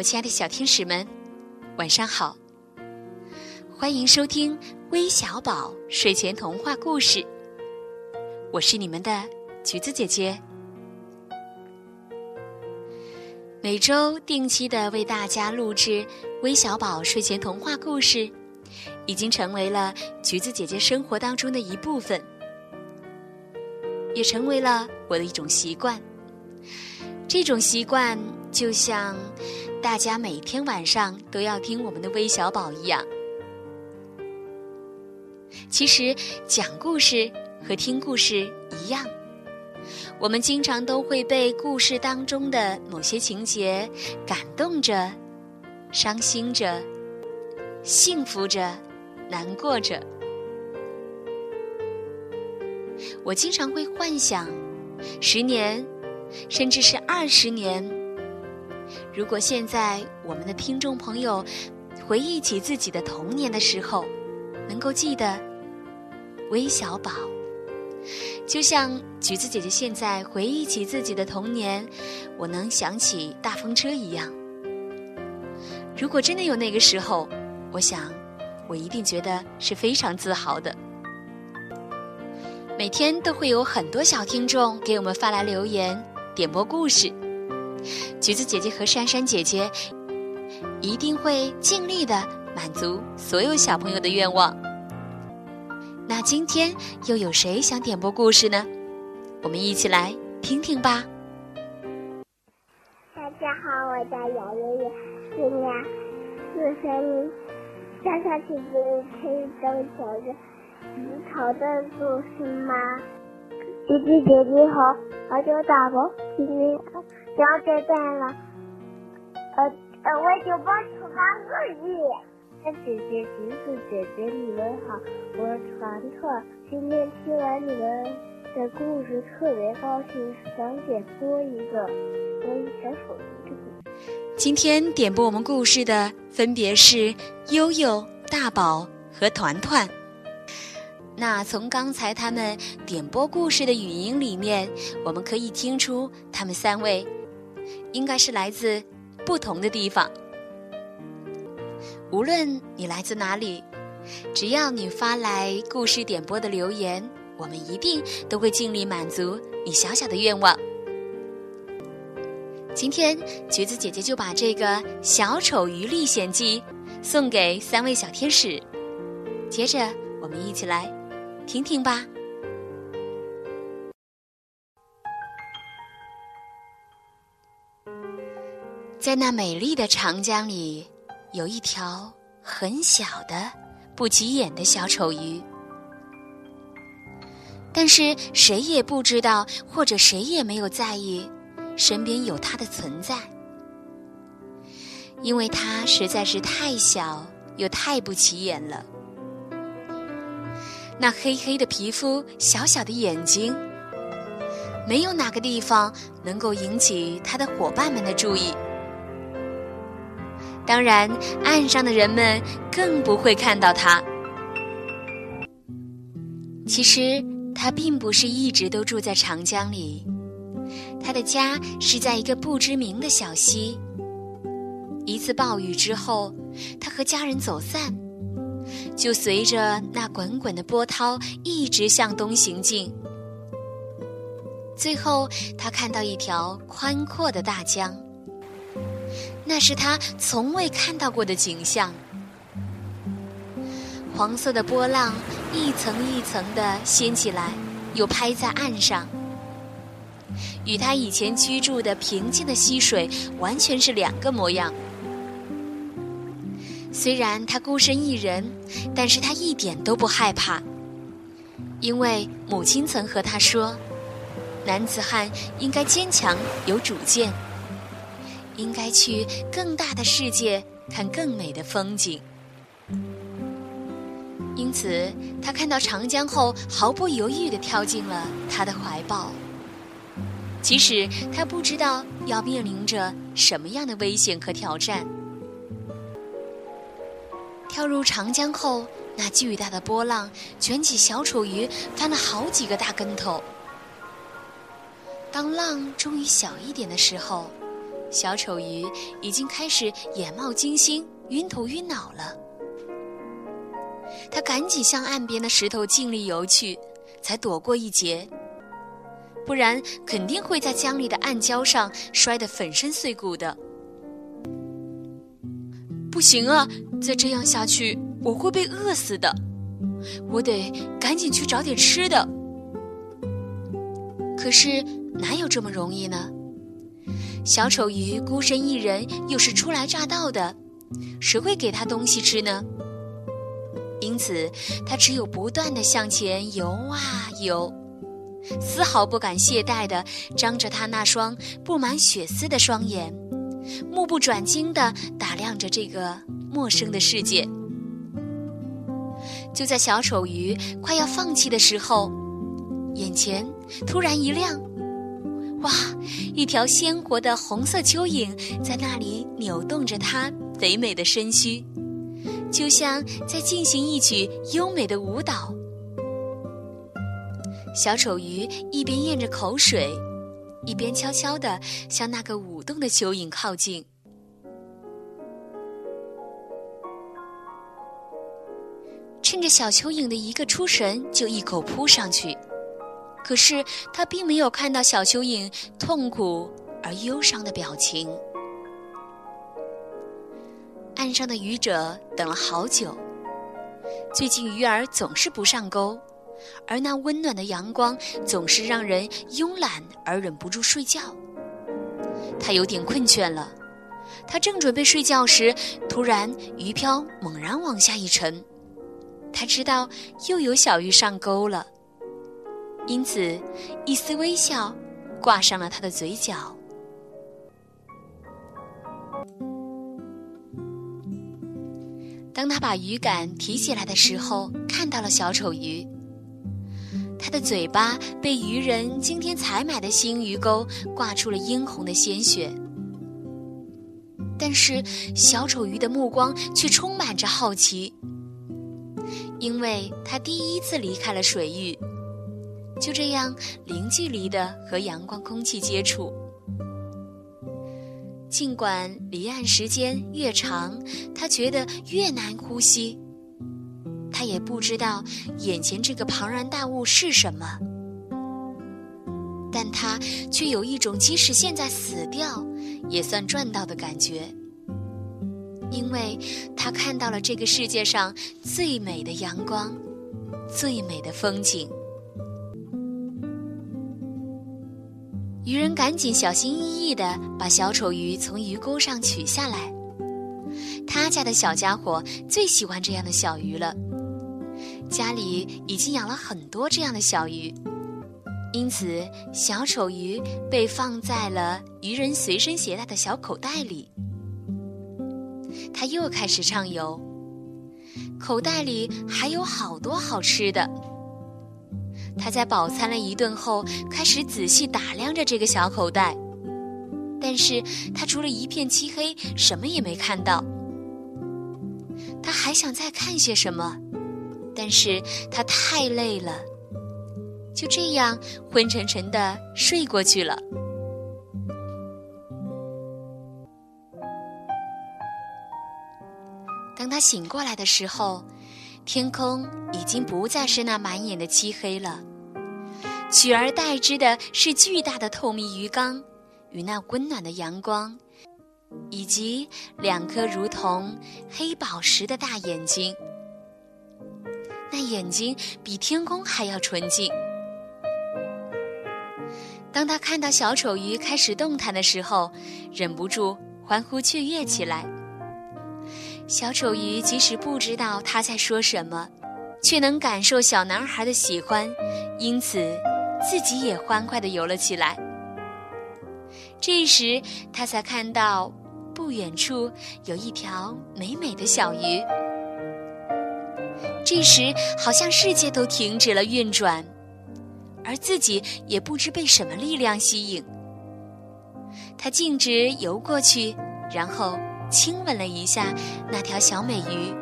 我亲爱的小天使们，晚上好！欢迎收听微小宝睡前童话故事，我是你们的橘子姐姐。每周定期的为大家录制微小宝睡前童话故事，已经成为了橘子姐姐生活当中的一部分，也成为了我的一种习惯。这种习惯就像大家每天晚上都要听我们的微小宝一样。其实讲故事和听故事一样，我们经常都会被故事当中的某些情节感动着、伤心着、幸福着、难过着。我经常会幻想，十年。甚至是二十年。如果现在我们的听众朋友回忆起自己的童年的时候，能够记得微小宝，就像橘子姐姐现在回忆起自己的童年，我能想起大风车一样。如果真的有那个时候，我想我一定觉得是非常自豪的。每天都会有很多小听众给我们发来留言。点播故事，橘子姐姐和珊珊姐姐一定会尽力的满足所有小朋友的愿望。那今天又有谁想点播故事呢？我们一起来听听吧。大家好，我叫姚月月，今年四岁。珊珊姐姐可以讲讲这石头的故事吗？橘子姐姐好，我叫大宝，今年两岁半了。呃呃，我就报出发日语。姐姐、橘子姐姐，你们好，我是团团。今天听完你们的故事，特别高兴，想点播一个关于小丑鱼的故事。今天点播我们故事的分别是悠悠、大宝和团团。那从刚才他们点播故事的语音里面，我们可以听出他们三位应该是来自不同的地方。无论你来自哪里，只要你发来故事点播的留言，我们一定都会尽力满足你小小的愿望。今天橘子姐姐就把这个《小丑鱼历险记》送给三位小天使。接着，我们一起来。听听吧，在那美丽的长江里，有一条很小的、不起眼的小丑鱼。但是谁也不知道，或者谁也没有在意，身边有它的存在，因为它实在是太小又太不起眼了。那黑黑的皮肤，小小的眼睛，没有哪个地方能够引起他的伙伴们的注意。当然，岸上的人们更不会看到他。其实，他并不是一直都住在长江里，他的家是在一个不知名的小溪。一次暴雨之后，他和家人走散。就随着那滚滚的波涛一直向东行进，最后他看到一条宽阔的大江，那是他从未看到过的景象。黄色的波浪一层一层的掀起来，又拍在岸上，与他以前居住的平静的溪水完全是两个模样。虽然他孤身一人，但是他一点都不害怕，因为母亲曾和他说：“男子汉应该坚强有主见，应该去更大的世界看更美的风景。”因此，他看到长江后，毫不犹豫地跳进了他的怀抱，即使他不知道要面临着什么样的危险和挑战。跳入长江后，那巨大的波浪卷起小丑鱼，翻了好几个大跟头。当浪终于小一点的时候，小丑鱼已经开始眼冒金星、晕头晕脑了。他赶紧向岸边的石头尽力游去，才躲过一劫。不然肯定会在江里的暗礁上摔得粉身碎骨的。不行啊，再这样下去我会被饿死的。我得赶紧去找点吃的。可是哪有这么容易呢？小丑鱼孤身一人，又是初来乍到的，谁会给他东西吃呢？因此，他只有不断的向前游啊游，丝毫不敢懈怠的张着他那双布满血丝的双眼，目不转睛地打量着这个陌生的世界。就在小丑鱼快要放弃的时候，眼前突然一亮，哇！一条鲜活的红色蚯蚓在那里扭动着它肥美的身躯，就像在进行一曲优美的舞蹈。小丑鱼一边咽着口水，一边悄悄地向那个舞动的蚯蚓靠近。趁着小蚯蚓的一个出神，就一口扑上去。可是他并没有看到小蚯蚓痛苦而忧伤的表情。岸上的渔者等了好久。最近鱼儿总是不上钩，而那温暖的阳光总是让人慵懒而忍不住睡觉。他有点困倦了。他正准备睡觉时，突然鱼漂猛然往下一沉。他知道又有小鱼上钩了，因此一丝微笑挂上了他的嘴角。当他把鱼竿提起来的时候，看到了小丑鱼。他的嘴巴被渔人今天采买的新鱼钩挂出了殷红的鲜血，但是小丑鱼的目光却充满着好奇。因为他第一次离开了水域，就这样零距离的和阳光空气接触。尽管离岸时间越长，他觉得越难呼吸。他也不知道眼前这个庞然大物是什么，但他却有一种即使现在死掉，也算赚到的感觉。因为他看到了这个世界上最美的阳光，最美的风景。渔人赶紧小心翼翼地把小丑鱼从鱼钩上取下来。他家的小家伙最喜欢这样的小鱼了，家里已经养了很多这样的小鱼，因此小丑鱼被放在了渔人随身携带的小口袋里。他又开始畅游，口袋里还有好多好吃的。他在饱餐了一顿后，开始仔细打量着这个小口袋，但是他除了一片漆黑，什么也没看到。他还想再看些什么，但是他太累了，就这样昏沉沉的睡过去了。当他醒过来的时候，天空已经不再是那满眼的漆黑了，取而代之的是巨大的透明鱼缸，与那温暖的阳光，以及两颗如同黑宝石的大眼睛。那眼睛比天空还要纯净。当他看到小丑鱼开始动弹的时候，忍不住欢呼雀跃起来。小丑鱼即使不知道他在说什么，却能感受小男孩的喜欢，因此自己也欢快地游了起来。这时，他才看到不远处有一条美美的小鱼。这时，好像世界都停止了运转，而自己也不知被什么力量吸引，他径直游过去，然后。亲吻了一下那条小美鱼，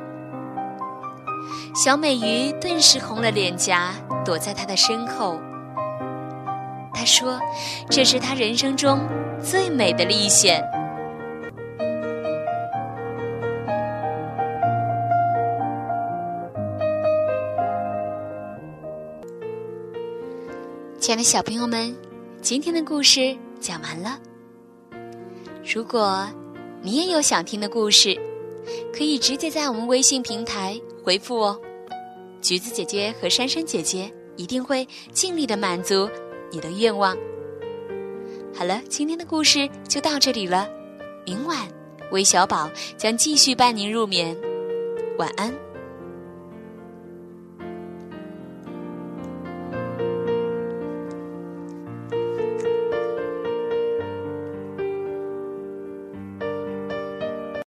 小美鱼顿时红了脸颊，躲在他的身后。他说：“这是他人生中最美的历险。”亲爱的小朋友们，今天的故事讲完了。如果你也有想听的故事，可以直接在我们微信平台回复哦。橘子姐姐和珊珊姐姐一定会尽力的满足你的愿望。好了，今天的故事就到这里了。明晚，韦小宝将继续伴您入眠。晚安。